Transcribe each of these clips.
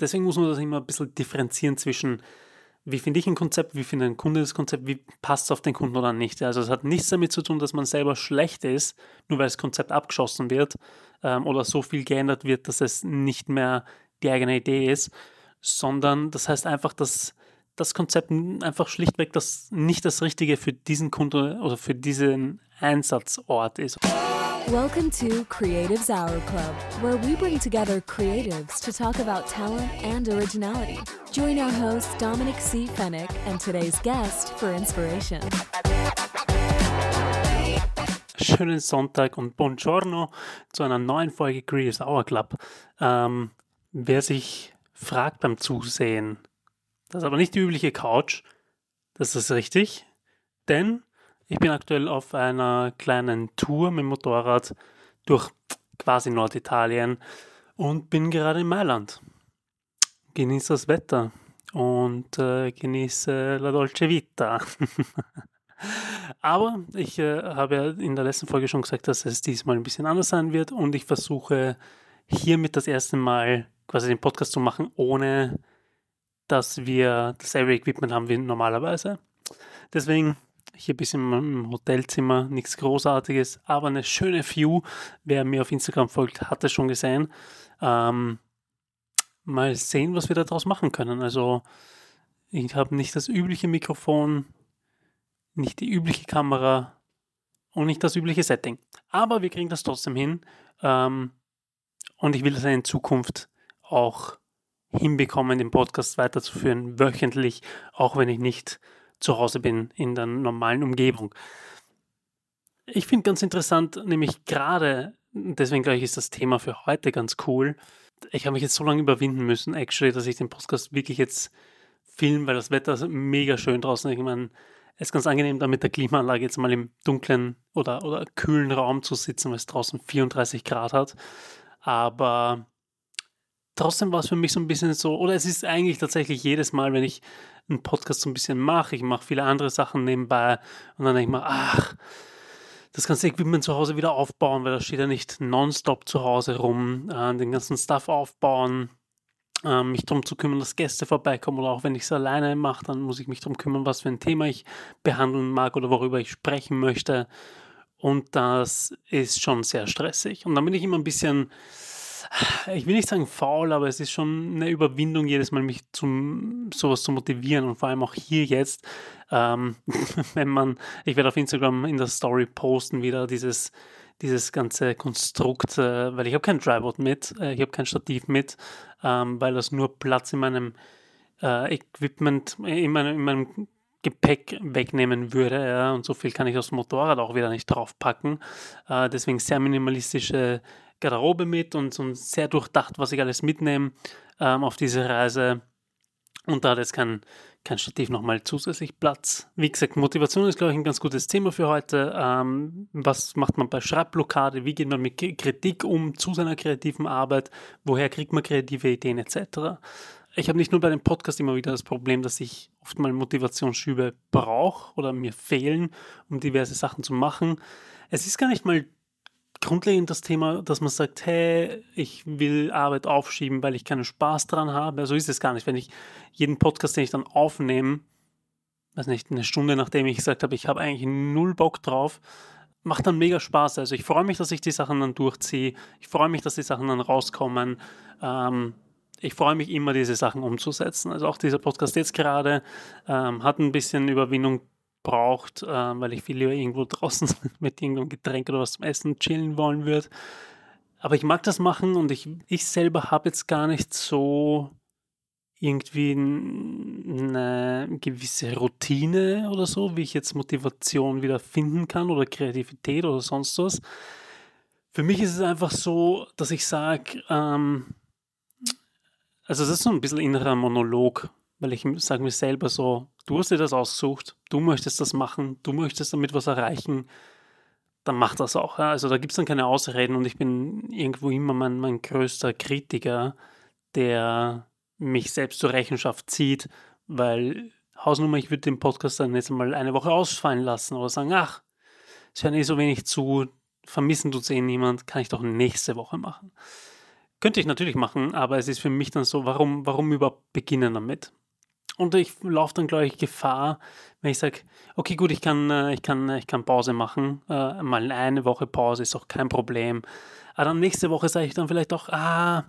Deswegen muss man das immer ein bisschen differenzieren zwischen, wie finde ich ein Konzept, wie findet ein Kunde das Konzept, wie passt es auf den Kunden oder nicht. Also es hat nichts damit zu tun, dass man selber schlecht ist, nur weil das Konzept abgeschossen wird ähm, oder so viel geändert wird, dass es nicht mehr die eigene Idee ist, sondern das heißt einfach, dass das Konzept einfach schlichtweg das nicht das Richtige für diesen Kunden oder für diesen Einsatzort ist. Welcome to Creatives Hour Club, where we bring together creatives to talk about talent and originality. Join our host Dominic C. Fennick and today's guest for inspiration. Schönen Sonntag und Buongiorno zu einer neuen Folge Creatives Hour Club. Ähm, wer sich fragt beim Zusehen, das ist aber nicht die übliche Couch, das ist richtig, denn ich bin aktuell auf einer kleinen Tour mit dem Motorrad durch quasi Norditalien und bin gerade in Mailand. Genieße das Wetter und äh, genieße la dolce vita. Aber ich äh, habe ja in der letzten Folge schon gesagt, dass es diesmal ein bisschen anders sein wird und ich versuche hiermit das erste Mal quasi den Podcast zu machen, ohne dass wir dasselbe Equipment haben wie normalerweise. Deswegen hier bisschen im Hotelzimmer, nichts Großartiges, aber eine schöne View. Wer mir auf Instagram folgt, hat es schon gesehen. Ähm, mal sehen, was wir daraus machen können. Also ich habe nicht das übliche Mikrofon, nicht die übliche Kamera und nicht das übliche Setting. Aber wir kriegen das trotzdem hin. Ähm, und ich will das in Zukunft auch hinbekommen, den Podcast weiterzuführen, wöchentlich, auch wenn ich nicht zu Hause bin in der normalen Umgebung. Ich finde ganz interessant, nämlich gerade, deswegen glaube ich, ist das Thema für heute ganz cool. Ich habe mich jetzt so lange überwinden müssen, actually, dass ich den Podcast wirklich jetzt filme, weil das Wetter ist mega schön draußen. Ich meine, es ist ganz angenehm, da mit der Klimaanlage jetzt mal im dunklen oder, oder kühlen Raum zu sitzen, weil es draußen 34 Grad hat. Aber trotzdem war es für mich so ein bisschen so, oder es ist eigentlich tatsächlich jedes Mal, wenn ich einen Podcast so ein bisschen mache. Ich mache viele andere Sachen nebenbei und dann denke ich mir, ach, das ganze Equipment zu Hause wieder aufbauen, weil das steht ja nicht nonstop zu Hause rum, äh, den ganzen Stuff aufbauen, äh, mich darum zu kümmern, dass Gäste vorbeikommen oder auch wenn ich es alleine mache, dann muss ich mich darum kümmern, was für ein Thema ich behandeln mag oder worüber ich sprechen möchte. Und das ist schon sehr stressig. Und dann bin ich immer ein bisschen ich will nicht sagen faul, aber es ist schon eine Überwindung, jedes Mal mich zum sowas zu motivieren und vor allem auch hier jetzt, ähm, wenn man, ich werde auf Instagram in der Story posten wieder dieses, dieses ganze Konstrukt, äh, weil ich habe kein Tripod mit, äh, ich habe kein Stativ mit, ähm, weil das nur Platz in meinem äh, Equipment, in meinem, in meinem Gepäck wegnehmen würde. Ja, und so viel kann ich aufs Motorrad auch wieder nicht draufpacken. Äh, deswegen sehr minimalistische Garderobe mit und, und sehr durchdacht, was ich alles mitnehme ähm, auf diese Reise. Und da hat jetzt kein, kein Stativ nochmal zusätzlich Platz. Wie gesagt, Motivation ist, glaube ich, ein ganz gutes Thema für heute. Ähm, was macht man bei Schreibblockade? Wie geht man mit Kritik um zu seiner kreativen Arbeit? Woher kriegt man kreative Ideen etc.? Ich habe nicht nur bei dem Podcast immer wieder das Problem, dass ich oft mal Motivationsschübe brauche oder mir fehlen, um diverse Sachen zu machen. Es ist gar nicht mal grundlegend das Thema, dass man sagt, hey, ich will Arbeit aufschieben, weil ich keinen Spaß dran habe. So ist es gar nicht. Wenn ich jeden Podcast, den ich dann aufnehme, weiß nicht, eine Stunde nachdem ich gesagt habe, ich habe eigentlich null Bock drauf, macht dann mega Spaß. Also ich freue mich, dass ich die Sachen dann durchziehe. Ich freue mich, dass die Sachen dann rauskommen. Ähm, ich freue mich immer, diese Sachen umzusetzen. Also auch dieser Podcast jetzt gerade ähm, hat ein bisschen Überwindung braucht, äh, weil ich viel lieber irgendwo draußen mit irgendeinem Getränk oder was zum Essen chillen wollen würde. Aber ich mag das machen und ich, ich selber habe jetzt gar nicht so irgendwie eine gewisse Routine oder so, wie ich jetzt Motivation wieder finden kann oder Kreativität oder sonst was. Für mich ist es einfach so, dass ich sage, ähm, also das ist so ein bisschen innerer Monolog, weil ich sage mir selber so, du hast dir das ausgesucht, du möchtest das machen, du möchtest damit was erreichen, dann mach das auch. Also da gibt es dann keine Ausreden und ich bin irgendwo immer mein, mein größter Kritiker, der mich selbst zur Rechenschaft zieht, weil Hausnummer, ich würde den Podcast dann jetzt mal eine Woche ausfallen lassen oder sagen, ach, es hört eh so wenig zu, vermissen tut es eh niemand, kann ich doch nächste Woche machen Könnte ich natürlich machen, aber es ist für mich dann so, warum, warum überhaupt beginnen damit? Und ich laufe dann, glaube ich, Gefahr, wenn ich sage, okay, gut, ich kann, äh, ich kann, ich kann Pause machen. Äh, mal eine Woche Pause ist auch kein Problem. Aber dann nächste Woche sage ich dann vielleicht auch, ah,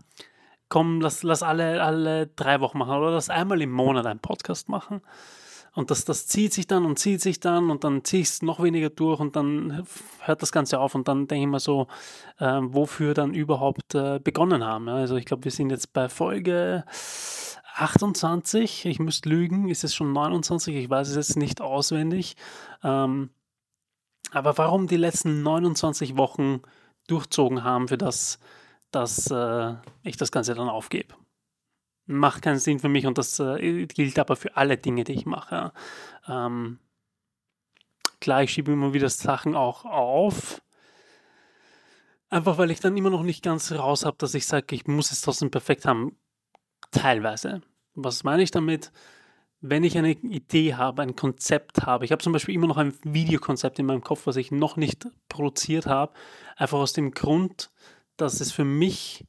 komm, lass, lass alle, alle drei Wochen machen oder lass einmal im Monat einen Podcast machen. Und das, das zieht sich dann und zieht sich dann und dann ziehe ich es noch weniger durch und dann hört das Ganze auf und dann denke ich mir so, äh, wofür dann überhaupt äh, begonnen haben. Also ich glaube, wir sind jetzt bei Folge 28, ich müsste lügen, ist es schon 29, ich weiß es jetzt nicht auswendig. Ähm, aber warum die letzten 29 Wochen durchzogen haben, für das, dass äh, ich das Ganze dann aufgebe. Macht keinen Sinn für mich und das äh, gilt aber für alle Dinge, die ich mache. Ähm, klar, ich schiebe immer wieder Sachen auch auf. Einfach weil ich dann immer noch nicht ganz raus habe, dass ich sage, ich muss es trotzdem perfekt haben. Teilweise. Was meine ich damit? Wenn ich eine Idee habe, ein Konzept habe, ich habe zum Beispiel immer noch ein Videokonzept in meinem Kopf, was ich noch nicht produziert habe, einfach aus dem Grund, dass es für mich,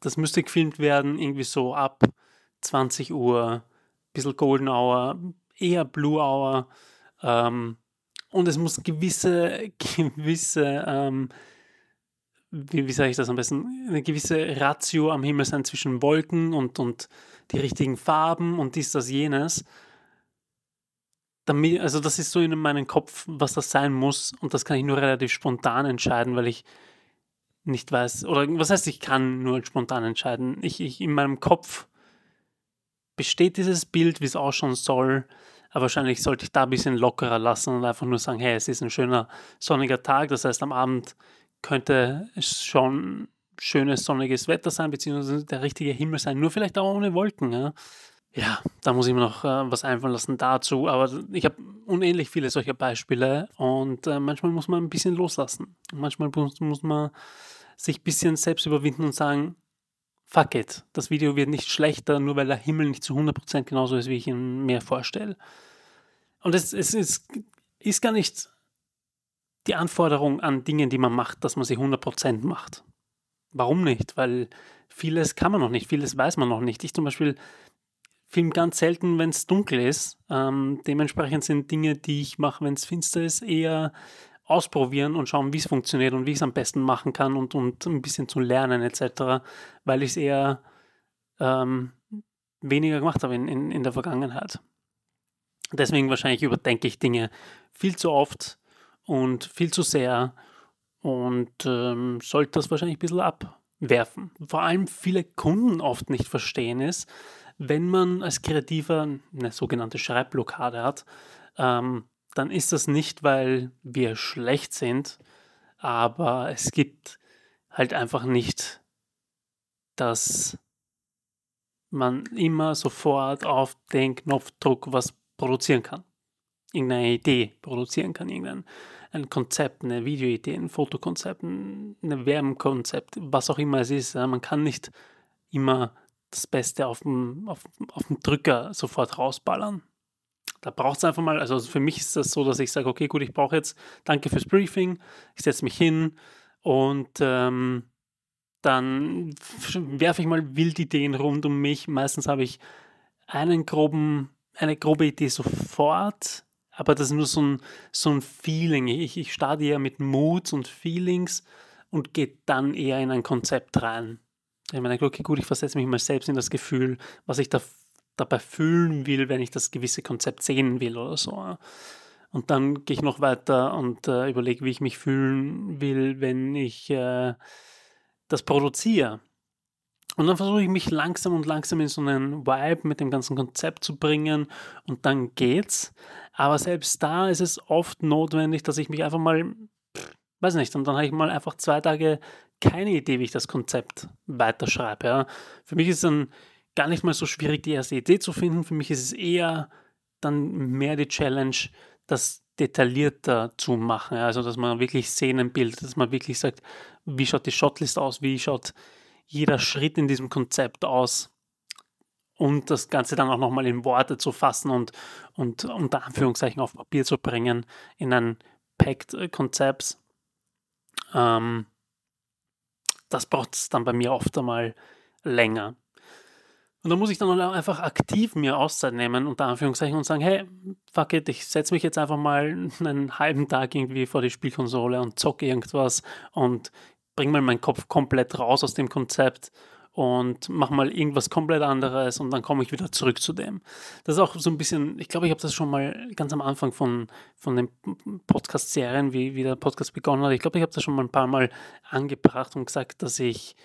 das müsste gefilmt werden, irgendwie so ab 20 Uhr, bisschen Golden Hour, eher Blue Hour. Ähm, und es muss gewisse, gewisse ähm, wie, wie sage ich das am besten, eine gewisse Ratio am Himmel sein zwischen Wolken und, und die richtigen Farben und dies, das, jenes. Damit, also das ist so in meinem Kopf, was das sein muss und das kann ich nur relativ spontan entscheiden, weil ich nicht weiß, oder was heißt, ich kann nur spontan entscheiden. Ich, ich in meinem Kopf besteht dieses Bild, wie es ausschauen soll, aber wahrscheinlich sollte ich da ein bisschen lockerer lassen und einfach nur sagen, hey, es ist ein schöner sonniger Tag, das heißt am Abend könnte es schon schönes sonniges Wetter sein, beziehungsweise der richtige Himmel sein, nur vielleicht auch ohne Wolken. Ja, ja da muss ich mir noch äh, was einfallen lassen dazu, aber ich habe unendlich viele solcher Beispiele und äh, manchmal muss man ein bisschen loslassen. Manchmal muss, muss man sich ein bisschen selbst überwinden und sagen, fuck it, das Video wird nicht schlechter, nur weil der Himmel nicht zu 100% genauso ist, wie ich ihn mir vorstelle. Und es, es, es ist gar nicht die Anforderung an Dingen, die man macht, dass man sie 100% macht. Warum nicht? Weil vieles kann man noch nicht, vieles weiß man noch nicht. Ich zum Beispiel film ganz selten, wenn es dunkel ist. Ähm, dementsprechend sind Dinge, die ich mache, wenn es finster ist, eher ausprobieren und schauen, wie es funktioniert und wie ich es am besten machen kann und, und ein bisschen zu lernen etc., weil ich es eher ähm, weniger gemacht habe in, in, in der Vergangenheit. Deswegen wahrscheinlich überdenke ich Dinge viel zu oft und viel zu sehr und ähm, sollte das wahrscheinlich ein bisschen abwerfen. Vor allem viele Kunden oft nicht verstehen ist, wenn man als Kreativer eine sogenannte Schreibblockade hat, ähm, dann ist das nicht, weil wir schlecht sind, aber es gibt halt einfach nicht, dass man immer sofort auf den Knopfdruck was produzieren kann. Irgendeine Idee produzieren kann, irgendein ein Konzept, eine Videoidee, ein Fotokonzept, ein Werbenkonzept, was auch immer es ist. Man kann nicht immer das Beste auf dem, auf, auf dem Drücker sofort rausballern. Da braucht es einfach mal, also für mich ist das so, dass ich sage, okay, gut, ich brauche jetzt, danke fürs Briefing, ich setze mich hin und ähm, dann werfe ich mal Wildideen rund um mich. Meistens habe ich einen groben, eine grobe Idee sofort, aber das ist nur so ein, so ein Feeling. Ich, ich starte eher mit Moods und Feelings und gehe dann eher in ein Konzept rein. Ich meine, okay, gut, ich versetze mich mal selbst in das Gefühl, was ich da, dabei fühlen will, wenn ich das gewisse Konzept sehen will oder so. Und dann gehe ich noch weiter und äh, überlege, wie ich mich fühlen will, wenn ich äh, das produziere. Und dann versuche ich mich langsam und langsam in so einen Vibe mit dem ganzen Konzept zu bringen und dann geht's. Aber selbst da ist es oft notwendig, dass ich mich einfach mal, weiß nicht, und dann habe ich mal einfach zwei Tage keine Idee, wie ich das Konzept weiterschreibe. Ja. Für mich ist es dann gar nicht mal so schwierig, die erste Idee zu finden. Für mich ist es eher dann mehr die Challenge, das detaillierter zu machen. Ja. Also, dass man wirklich Szenen bildet, dass man wirklich sagt, wie schaut die Shotlist aus, wie schaut jeder Schritt in diesem Konzept aus und das Ganze dann auch nochmal in Worte zu fassen und, und unter Anführungszeichen auf Papier zu bringen in ein Packed Konzept. Ähm, das braucht es dann bei mir oft einmal länger. Und da muss ich dann einfach aktiv mir Auszeit nehmen, unter Anführungszeichen, und sagen, hey, fuck it, ich setze mich jetzt einfach mal einen halben Tag irgendwie vor die Spielkonsole und zocke irgendwas und bringe mal meinen Kopf komplett raus aus dem Konzept und mache mal irgendwas komplett anderes und dann komme ich wieder zurück zu dem. Das ist auch so ein bisschen, ich glaube, ich habe das schon mal ganz am Anfang von, von den Podcast-Serien, wie, wie der Podcast begonnen hat, ich glaube, ich habe das schon mal ein paar Mal angebracht und gesagt, dass ich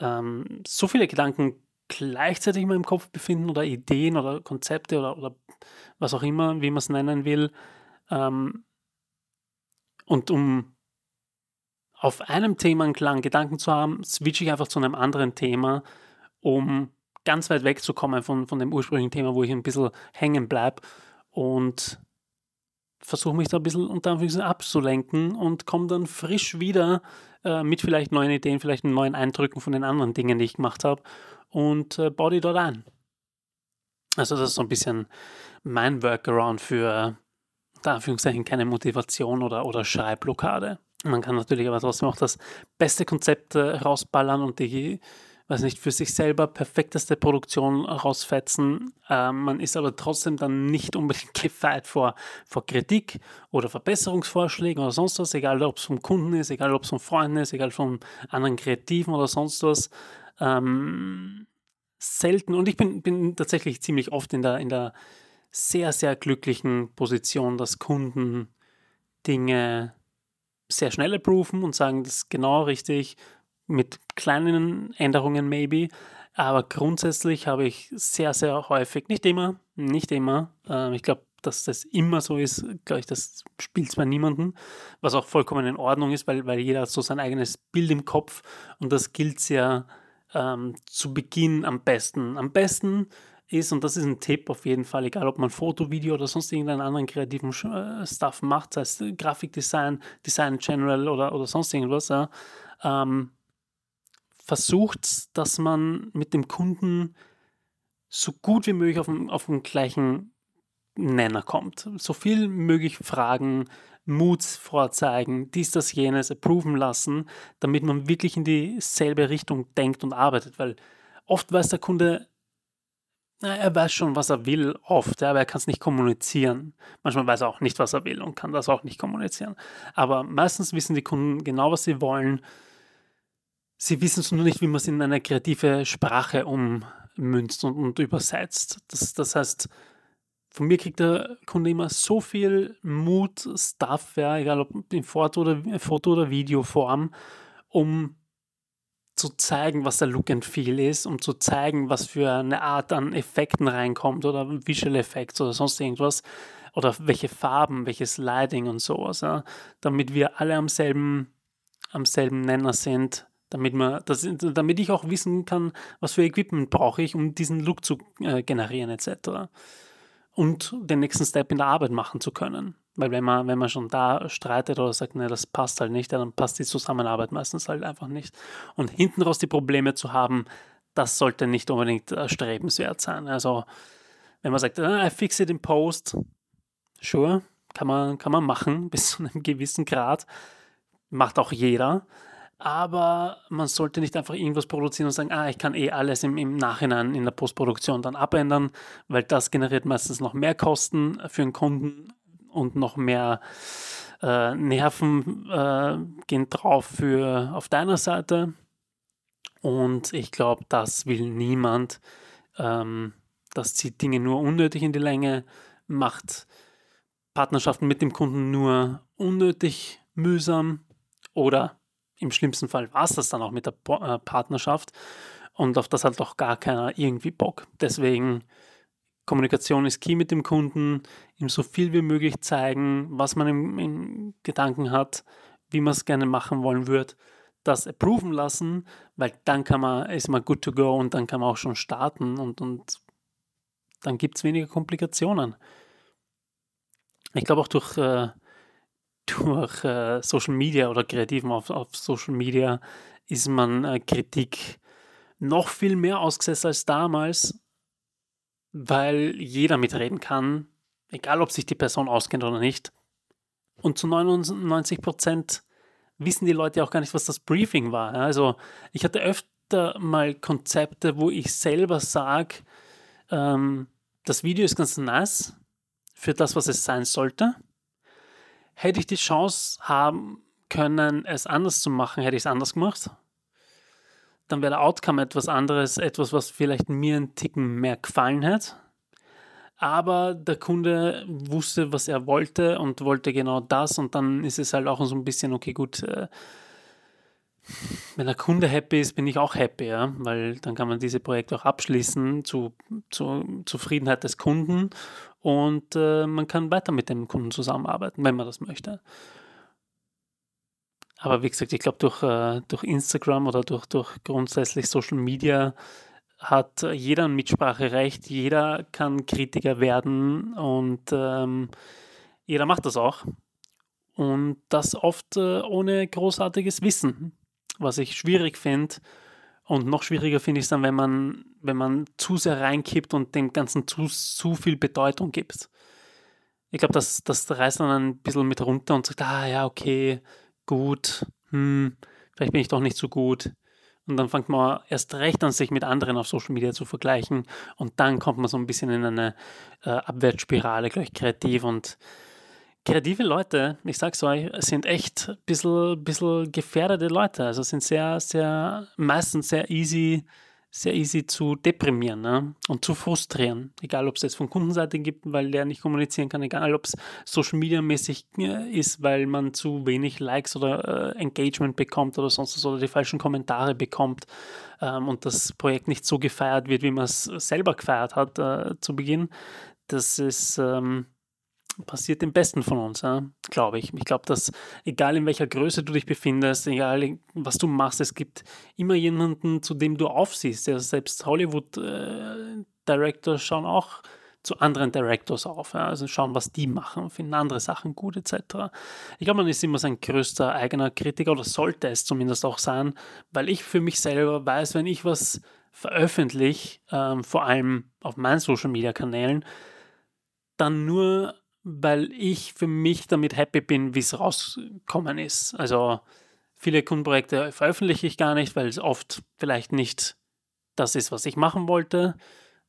ähm, so viele Gedanken gleichzeitig in meinem Kopf befinden oder Ideen oder Konzepte oder, oder was auch immer, wie man es nennen will. Ähm, und um auf einem Thema einen klaren Gedanken zu haben, switche ich einfach zu einem anderen Thema, um ganz weit wegzukommen von, von dem ursprünglichen Thema, wo ich ein bisschen hängen bleibe und versuche mich da ein bisschen unter Anführungszeichen abzulenken und komme dann frisch wieder äh, mit vielleicht neuen Ideen, vielleicht neuen Eindrücken von den anderen Dingen, die ich gemacht habe und äh, baue die dort ein. Also das ist so ein bisschen mein Workaround für, unter Anführungszeichen, keine Motivation oder, oder Schreibblockade. Man kann natürlich aber trotzdem auch das beste Konzept äh, rausballern und die, weiß nicht, für sich selber perfekteste Produktion rausfetzen. Äh, man ist aber trotzdem dann nicht unbedingt gefeit vor, vor Kritik oder Verbesserungsvorschlägen oder sonst was, egal ob es vom Kunden ist, egal ob es von Freunden ist, egal von anderen Kreativen oder sonst was. Ähm, selten und ich bin, bin tatsächlich ziemlich oft in der, in der sehr, sehr glücklichen Position, dass Kunden Dinge sehr schnell approven und sagen, das ist genau richtig, mit kleinen Änderungen maybe. Aber grundsätzlich habe ich sehr, sehr häufig, nicht immer, nicht immer, äh, ich glaube, dass das immer so ist, glaube ich, das spielt es bei niemandem, was auch vollkommen in Ordnung ist, weil, weil jeder hat so sein eigenes Bild im Kopf und das gilt sehr ähm, zu Beginn am besten. Am besten ist, und das ist ein Tipp auf jeden Fall, egal ob man Foto, Video oder sonst irgendeinen anderen kreativen äh, Stuff macht, sei es Grafikdesign, Design General oder, oder sonst irgendwas, ja, ähm, versucht, dass man mit dem Kunden so gut wie möglich auf den, auf den gleichen Nenner kommt. So viel möglich fragen, Moods vorzeigen, dies, das, jenes, approven lassen, damit man wirklich in dieselbe Richtung denkt und arbeitet, weil oft weiß der Kunde er weiß schon, was er will, oft, aber er kann es nicht kommunizieren. Manchmal weiß er auch nicht, was er will und kann das auch nicht kommunizieren. Aber meistens wissen die Kunden genau, was sie wollen. Sie wissen es nur nicht, wie man es in eine kreative Sprache ummünzt und, und übersetzt. Das, das heißt, von mir kriegt der Kunde immer so viel Mut, Stuff, ja, egal ob in Foto- oder, Foto oder Videoform, um zu zeigen, was der Look and Feel ist, um zu zeigen, was für eine Art an Effekten reinkommt oder Visual Effects oder sonst irgendwas oder welche Farben, welches Lighting und sowas, ja, damit wir alle am selben, am selben Nenner sind, damit, man, das, damit ich auch wissen kann, was für Equipment brauche ich, um diesen Look zu äh, generieren etc. Und den nächsten Step in der Arbeit machen zu können. Weil wenn man, wenn man schon da streitet oder sagt, ne, das passt halt nicht, dann passt die Zusammenarbeit meistens halt einfach nicht. Und hinten raus die Probleme zu haben, das sollte nicht unbedingt erstrebenswert sein. Also wenn man sagt, ah, I fix it in post, sure, kann man, kann man machen bis zu einem gewissen Grad. Macht auch jeder. Aber man sollte nicht einfach irgendwas produzieren und sagen, ah, ich kann eh alles im, im Nachhinein in der Postproduktion dann abändern, weil das generiert meistens noch mehr Kosten für den Kunden und noch mehr äh, Nerven äh, gehen drauf für auf deiner Seite. Und ich glaube, das will niemand. Ähm, das zieht Dinge nur unnötig in die Länge, macht Partnerschaften mit dem Kunden nur unnötig mühsam oder im schlimmsten Fall war es das dann auch mit der äh, Partnerschaft und auf das hat doch gar keiner irgendwie Bock. Deswegen Kommunikation ist key mit dem Kunden, ihm so viel wie möglich zeigen, was man im, im Gedanken hat, wie man es gerne machen wollen würde, das approven lassen, weil dann kann man, ist man good to go und dann kann man auch schon starten und, und dann gibt es weniger Komplikationen. Ich glaube auch durch, äh, durch äh, Social Media oder Kreativen auf, auf Social Media ist man äh, Kritik noch viel mehr ausgesetzt als damals weil jeder mitreden kann, egal ob sich die Person auskennt oder nicht. Und zu 99 Prozent wissen die Leute auch gar nicht, was das Briefing war. Also ich hatte öfter mal Konzepte, wo ich selber sage, ähm, das Video ist ganz nice für das, was es sein sollte. Hätte ich die Chance haben können, es anders zu machen, hätte ich es anders gemacht. Dann wäre der Outcome etwas anderes, etwas, was vielleicht mir einen Ticken mehr gefallen hätte. Aber der Kunde wusste, was er wollte und wollte genau das. Und dann ist es halt auch so ein bisschen, okay, gut, äh, wenn der Kunde happy ist, bin ich auch happy, ja? weil dann kann man diese Projekte auch abschließen zu, zu Zufriedenheit des Kunden und äh, man kann weiter mit dem Kunden zusammenarbeiten, wenn man das möchte. Aber wie gesagt, ich glaube, durch, äh, durch Instagram oder durch, durch grundsätzlich Social Media hat jeder ein Mitspracherecht, jeder kann Kritiker werden und ähm, jeder macht das auch. Und das oft äh, ohne großartiges Wissen was ich schwierig finde. Und noch schwieriger finde ich es dann, wenn man, wenn man zu sehr reinkippt und dem Ganzen zu, zu viel Bedeutung gibt. Ich glaube, das, das reißt dann ein bisschen mit runter und sagt, ah ja, okay, gut, hm, vielleicht bin ich doch nicht so gut. Und dann fängt man erst recht an, sich mit anderen auf Social Media zu vergleichen. Und dann kommt man so ein bisschen in eine äh, Abwärtsspirale, glaube ich, kreativ. Und kreative Leute, ich sag's euch, sind echt ein bisschen, bisschen gefährdete Leute. Also sind sehr, sehr, meistens sehr easy, sehr easy zu deprimieren ne? und zu frustrieren. Egal, ob es jetzt von Kundenseite gibt, weil der nicht kommunizieren kann, egal, ob es Social Media mäßig äh, ist, weil man zu wenig Likes oder äh, Engagement bekommt oder sonst was oder die falschen Kommentare bekommt ähm, und das Projekt nicht so gefeiert wird, wie man es selber gefeiert hat äh, zu Beginn. Das ist. Ähm, passiert dem Besten von uns, ja? glaube ich. Ich glaube, dass egal in welcher Größe du dich befindest, egal was du machst, es gibt immer jemanden, zu dem du aufsiehst. Ja, selbst Hollywood-Directors äh, schauen auch zu anderen Directors auf, ja? also schauen, was die machen, finden andere Sachen gut etc. Ich glaube, man ist immer sein größter eigener Kritiker oder sollte es zumindest auch sein, weil ich für mich selber weiß, wenn ich was veröffentliche, ähm, vor allem auf meinen Social-Media-Kanälen, dann nur weil ich für mich damit happy bin, wie es rausgekommen ist. Also viele Kundenprojekte veröffentliche ich gar nicht, weil es oft vielleicht nicht das ist, was ich machen wollte.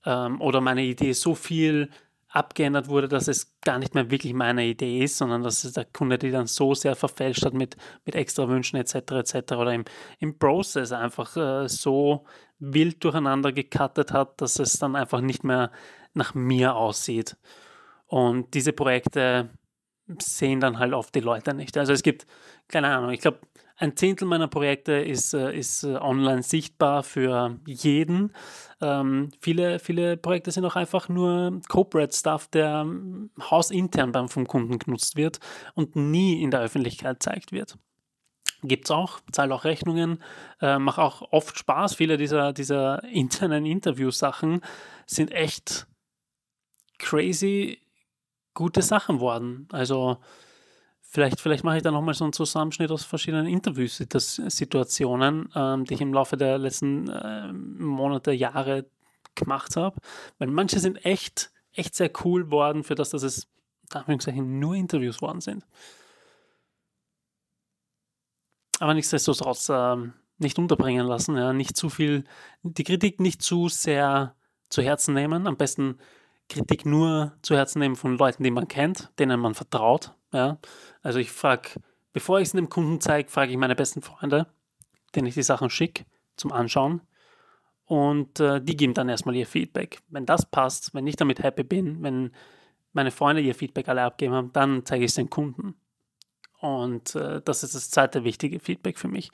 Ähm, oder meine Idee so viel abgeändert wurde, dass es gar nicht mehr wirklich meine Idee ist, sondern dass der Kunde die dann so sehr verfälscht hat mit, mit extra Wünschen etc. etc. oder im, im Process einfach äh, so wild durcheinander gecuttet hat, dass es dann einfach nicht mehr nach mir aussieht. Und diese Projekte sehen dann halt oft die Leute nicht. Also es gibt, keine Ahnung, ich glaube, ein Zehntel meiner Projekte ist, äh, ist äh, online sichtbar für jeden. Ähm, viele, viele Projekte sind auch einfach nur Corporate Stuff, der ähm, hausintern beim, vom Kunden genutzt wird und nie in der Öffentlichkeit gezeigt wird. Gibt es auch, zahle auch Rechnungen, äh, mache auch oft Spaß. Viele dieser, dieser internen Interviewsachen sind echt crazy gute Sachen worden. Also vielleicht, vielleicht mache ich da nochmal so einen Zusammenschnitt aus verschiedenen Interviewsituationen, ähm, die ich im Laufe der letzten äh, Monate, Jahre gemacht habe. Weil manche sind echt, echt sehr cool worden, für das, dass es nur Interviews worden sind. Aber nichtsdestotrotz äh, nicht unterbringen lassen, ja, nicht zu viel, die Kritik nicht zu sehr zu Herzen nehmen. Am besten Kritik nur zu Herzen nehmen von Leuten, die man kennt, denen man vertraut. Ja? Also ich frage, bevor ich es einem Kunden zeige, frage ich meine besten Freunde, denen ich die Sachen schicke, zum Anschauen. Und äh, die geben dann erstmal ihr Feedback. Wenn das passt, wenn ich damit happy bin, wenn meine Freunde ihr Feedback alle abgeben haben, dann zeige ich es den Kunden. Und äh, das ist das zweite wichtige Feedback für mich.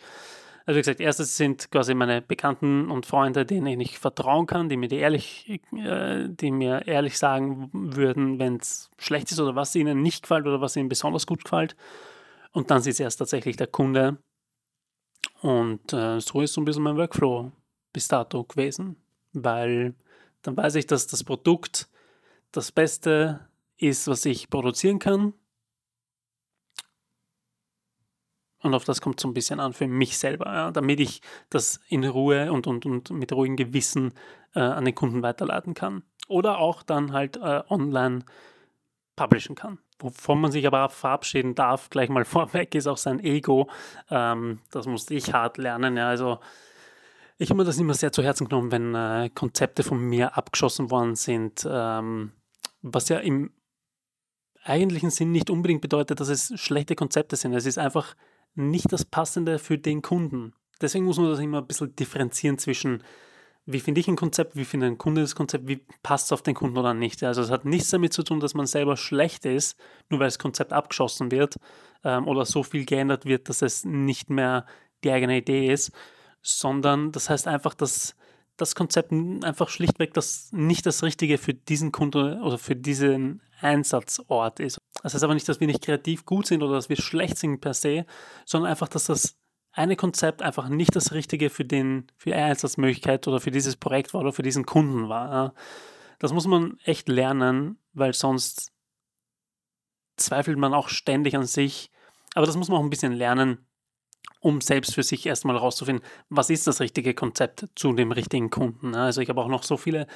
Also wie gesagt, erstes sind quasi meine Bekannten und Freunde, denen ich vertrauen kann, die mir, die ehrlich, äh, die mir ehrlich sagen würden, wenn es schlecht ist oder was ihnen nicht gefällt oder was ihnen besonders gut gefällt. Und dann ist erst tatsächlich der Kunde. Und äh, so ist so ein bisschen mein Workflow bis dato gewesen, weil dann weiß ich, dass das Produkt das Beste ist, was ich produzieren kann Und auf das kommt so ein bisschen an für mich selber, ja, damit ich das in Ruhe und, und, und mit ruhigem Gewissen äh, an den Kunden weiterleiten kann. Oder auch dann halt äh, online publishen kann. wovon man sich aber verabschieden darf, gleich mal vorweg, ist auch sein Ego. Ähm, das musste ich hart lernen. Ja, also ich habe mir das immer sehr zu Herzen genommen, wenn äh, Konzepte von mir abgeschossen worden sind, ähm, was ja im eigentlichen Sinn nicht unbedingt bedeutet, dass es schlechte Konzepte sind. Es ist einfach nicht das Passende für den Kunden. Deswegen muss man das immer ein bisschen differenzieren zwischen wie finde ich ein Konzept, wie findet ein Kunde das Konzept, wie passt es auf den Kunden oder nicht. Also es hat nichts damit zu tun, dass man selber schlecht ist, nur weil das Konzept abgeschossen wird ähm, oder so viel geändert wird, dass es nicht mehr die eigene Idee ist, sondern das heißt einfach, dass das Konzept einfach schlichtweg das nicht das Richtige für diesen Kunden oder für diesen Einsatzort ist. Das heißt aber nicht, dass wir nicht kreativ gut sind oder dass wir schlecht sind per se, sondern einfach, dass das eine Konzept einfach nicht das Richtige für, den, für die Einsatzmöglichkeit oder für dieses Projekt war oder für diesen Kunden war. Das muss man echt lernen, weil sonst zweifelt man auch ständig an sich. Aber das muss man auch ein bisschen lernen, um selbst für sich erstmal herauszufinden, was ist das richtige Konzept zu dem richtigen Kunden. Also ich habe auch noch so viele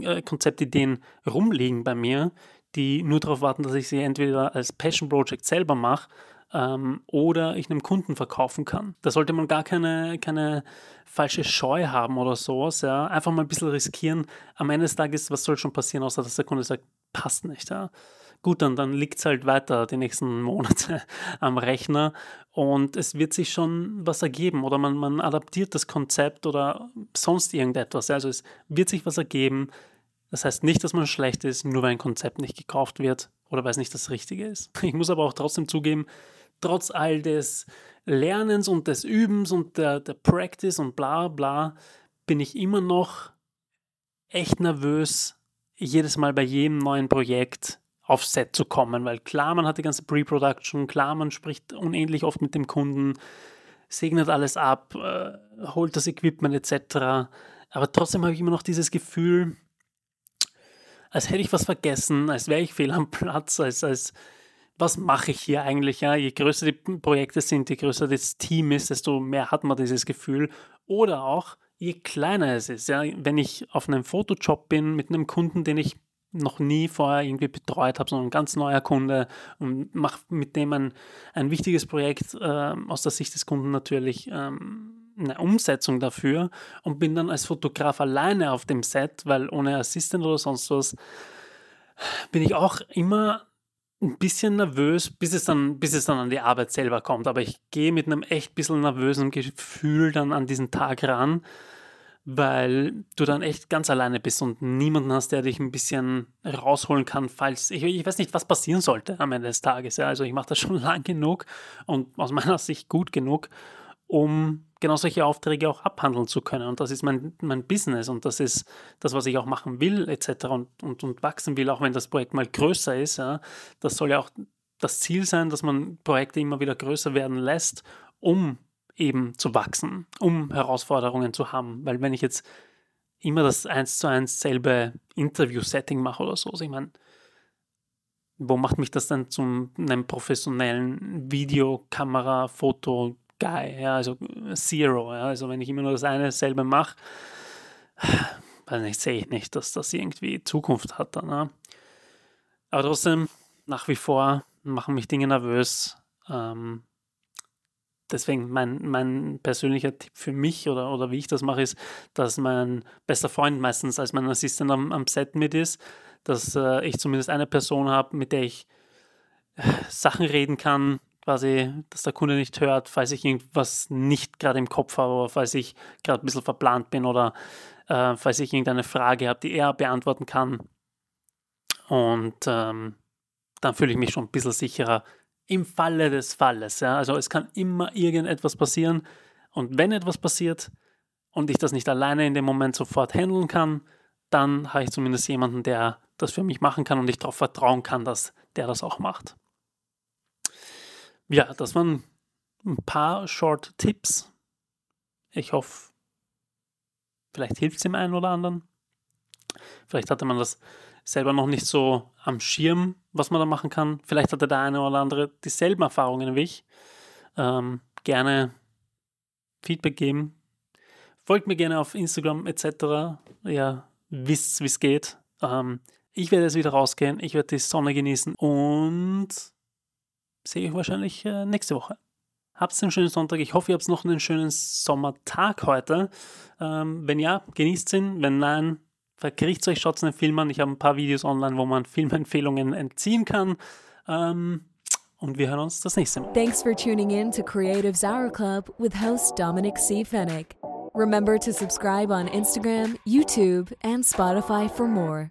äh, Konzeptideen rumliegen bei mir, die nur darauf warten, dass ich sie entweder als Passion Project selber mache ähm, oder ich einem Kunden verkaufen kann. Da sollte man gar keine, keine falsche Scheu haben oder sowas. Ja. Einfach mal ein bisschen riskieren. Am Ende des Tages, was soll schon passieren, außer dass der Kunde sagt, passt nicht. Ja. Gut, dann, dann liegt es halt weiter die nächsten Monate am Rechner und es wird sich schon was ergeben oder man, man adaptiert das Konzept oder sonst irgendetwas. Also es wird sich was ergeben. Das heißt nicht, dass man schlecht ist, nur weil ein Konzept nicht gekauft wird oder weil es nicht das Richtige ist. Ich muss aber auch trotzdem zugeben, trotz all des Lernens und des Übens und der, der Practice und bla bla, bin ich immer noch echt nervös, jedes Mal bei jedem neuen Projekt auf Set zu kommen, weil klar, man hat die ganze Pre-Production, klar, man spricht unendlich oft mit dem Kunden, segnet alles ab, äh, holt das Equipment etc. Aber trotzdem habe ich immer noch dieses Gefühl, als hätte ich was vergessen, als wäre ich fehl am Platz, als, als was mache ich hier eigentlich? Ja? Je größer die Projekte sind, je größer das Team ist, desto mehr hat man dieses Gefühl. Oder auch, je kleiner es ist. Ja? Wenn ich auf einem Fotojob bin mit einem Kunden, den ich noch nie vorher irgendwie betreut habe, sondern ein ganz neuer Kunde und mache mit dem ein, ein wichtiges Projekt äh, aus der Sicht des Kunden natürlich ähm, eine Umsetzung dafür und bin dann als Fotograf alleine auf dem Set, weil ohne Assistent oder sonst was bin ich auch immer ein bisschen nervös, bis es dann, bis es dann an die Arbeit selber kommt. Aber ich gehe mit einem echt bisschen nervösen Gefühl dann an diesen Tag ran, weil du dann echt ganz alleine bist und niemanden hast, der dich ein bisschen rausholen kann, falls ich, ich weiß nicht, was passieren sollte am Ende des Tages. Ja. Also ich mache das schon lang genug und aus meiner Sicht gut genug, um genau solche Aufträge auch abhandeln zu können. Und das ist mein, mein Business und das ist das, was ich auch machen will, etc. Und, und, und wachsen will, auch wenn das Projekt mal größer ist. Ja. Das soll ja auch das Ziel sein, dass man Projekte immer wieder größer werden lässt, um eben zu wachsen, um Herausforderungen zu haben. Weil wenn ich jetzt immer das eins zu eins selbe Interview-Setting mache oder so, also ich meine, wo macht mich das dann zu einem professionellen Videokamera, Foto, Guy, ja, also Zero. Ja, also wenn ich immer nur das eine selbe mache, weiß nicht, sehe ich nicht, dass das irgendwie Zukunft hat dann. Ja. Aber trotzdem, nach wie vor machen mich Dinge nervös. Ähm, deswegen mein, mein persönlicher Tipp für mich oder, oder wie ich das mache, ist, dass mein bester Freund meistens als mein Assistent am, am Set mit ist, dass äh, ich zumindest eine Person habe, mit der ich äh, Sachen reden kann, quasi, dass der Kunde nicht hört, falls ich irgendwas nicht gerade im Kopf habe oder falls ich gerade ein bisschen verplant bin oder äh, falls ich irgendeine Frage habe, die er beantworten kann. Und ähm, dann fühle ich mich schon ein bisschen sicherer im Falle des Falles. Ja? Also es kann immer irgendetwas passieren und wenn etwas passiert und ich das nicht alleine in dem Moment sofort handeln kann, dann habe ich zumindest jemanden, der das für mich machen kann und ich darauf vertrauen kann, dass der das auch macht. Ja, das waren ein paar Short Tipps. Ich hoffe, vielleicht hilft es dem einen oder anderen. Vielleicht hatte man das selber noch nicht so am Schirm, was man da machen kann. Vielleicht hatte der eine oder andere dieselben Erfahrungen wie ich. Ähm, gerne Feedback geben. Folgt mir gerne auf Instagram etc. Ja, wisst, wie es geht. Ähm, Ich werde jetzt wieder rausgehen, ich werde die Sonne genießen und sehe euch wahrscheinlich äh, nächste Woche. Habt einen schönen Sonntag. Ich hoffe, ihr habt noch einen schönen Sommertag heute. Ähm, wenn ja, genießt ihn. Wenn nein, verkriecht euch, schaut den Film an. Ich habe ein paar Videos online, wo man Filmempfehlungen entziehen kann. Ähm, und wir hören uns das nächste Mal. Thanks for tuning in to Creatives Hour Club with host Dominic C. Fennick. Remember to subscribe on Instagram, YouTube, and Spotify for more.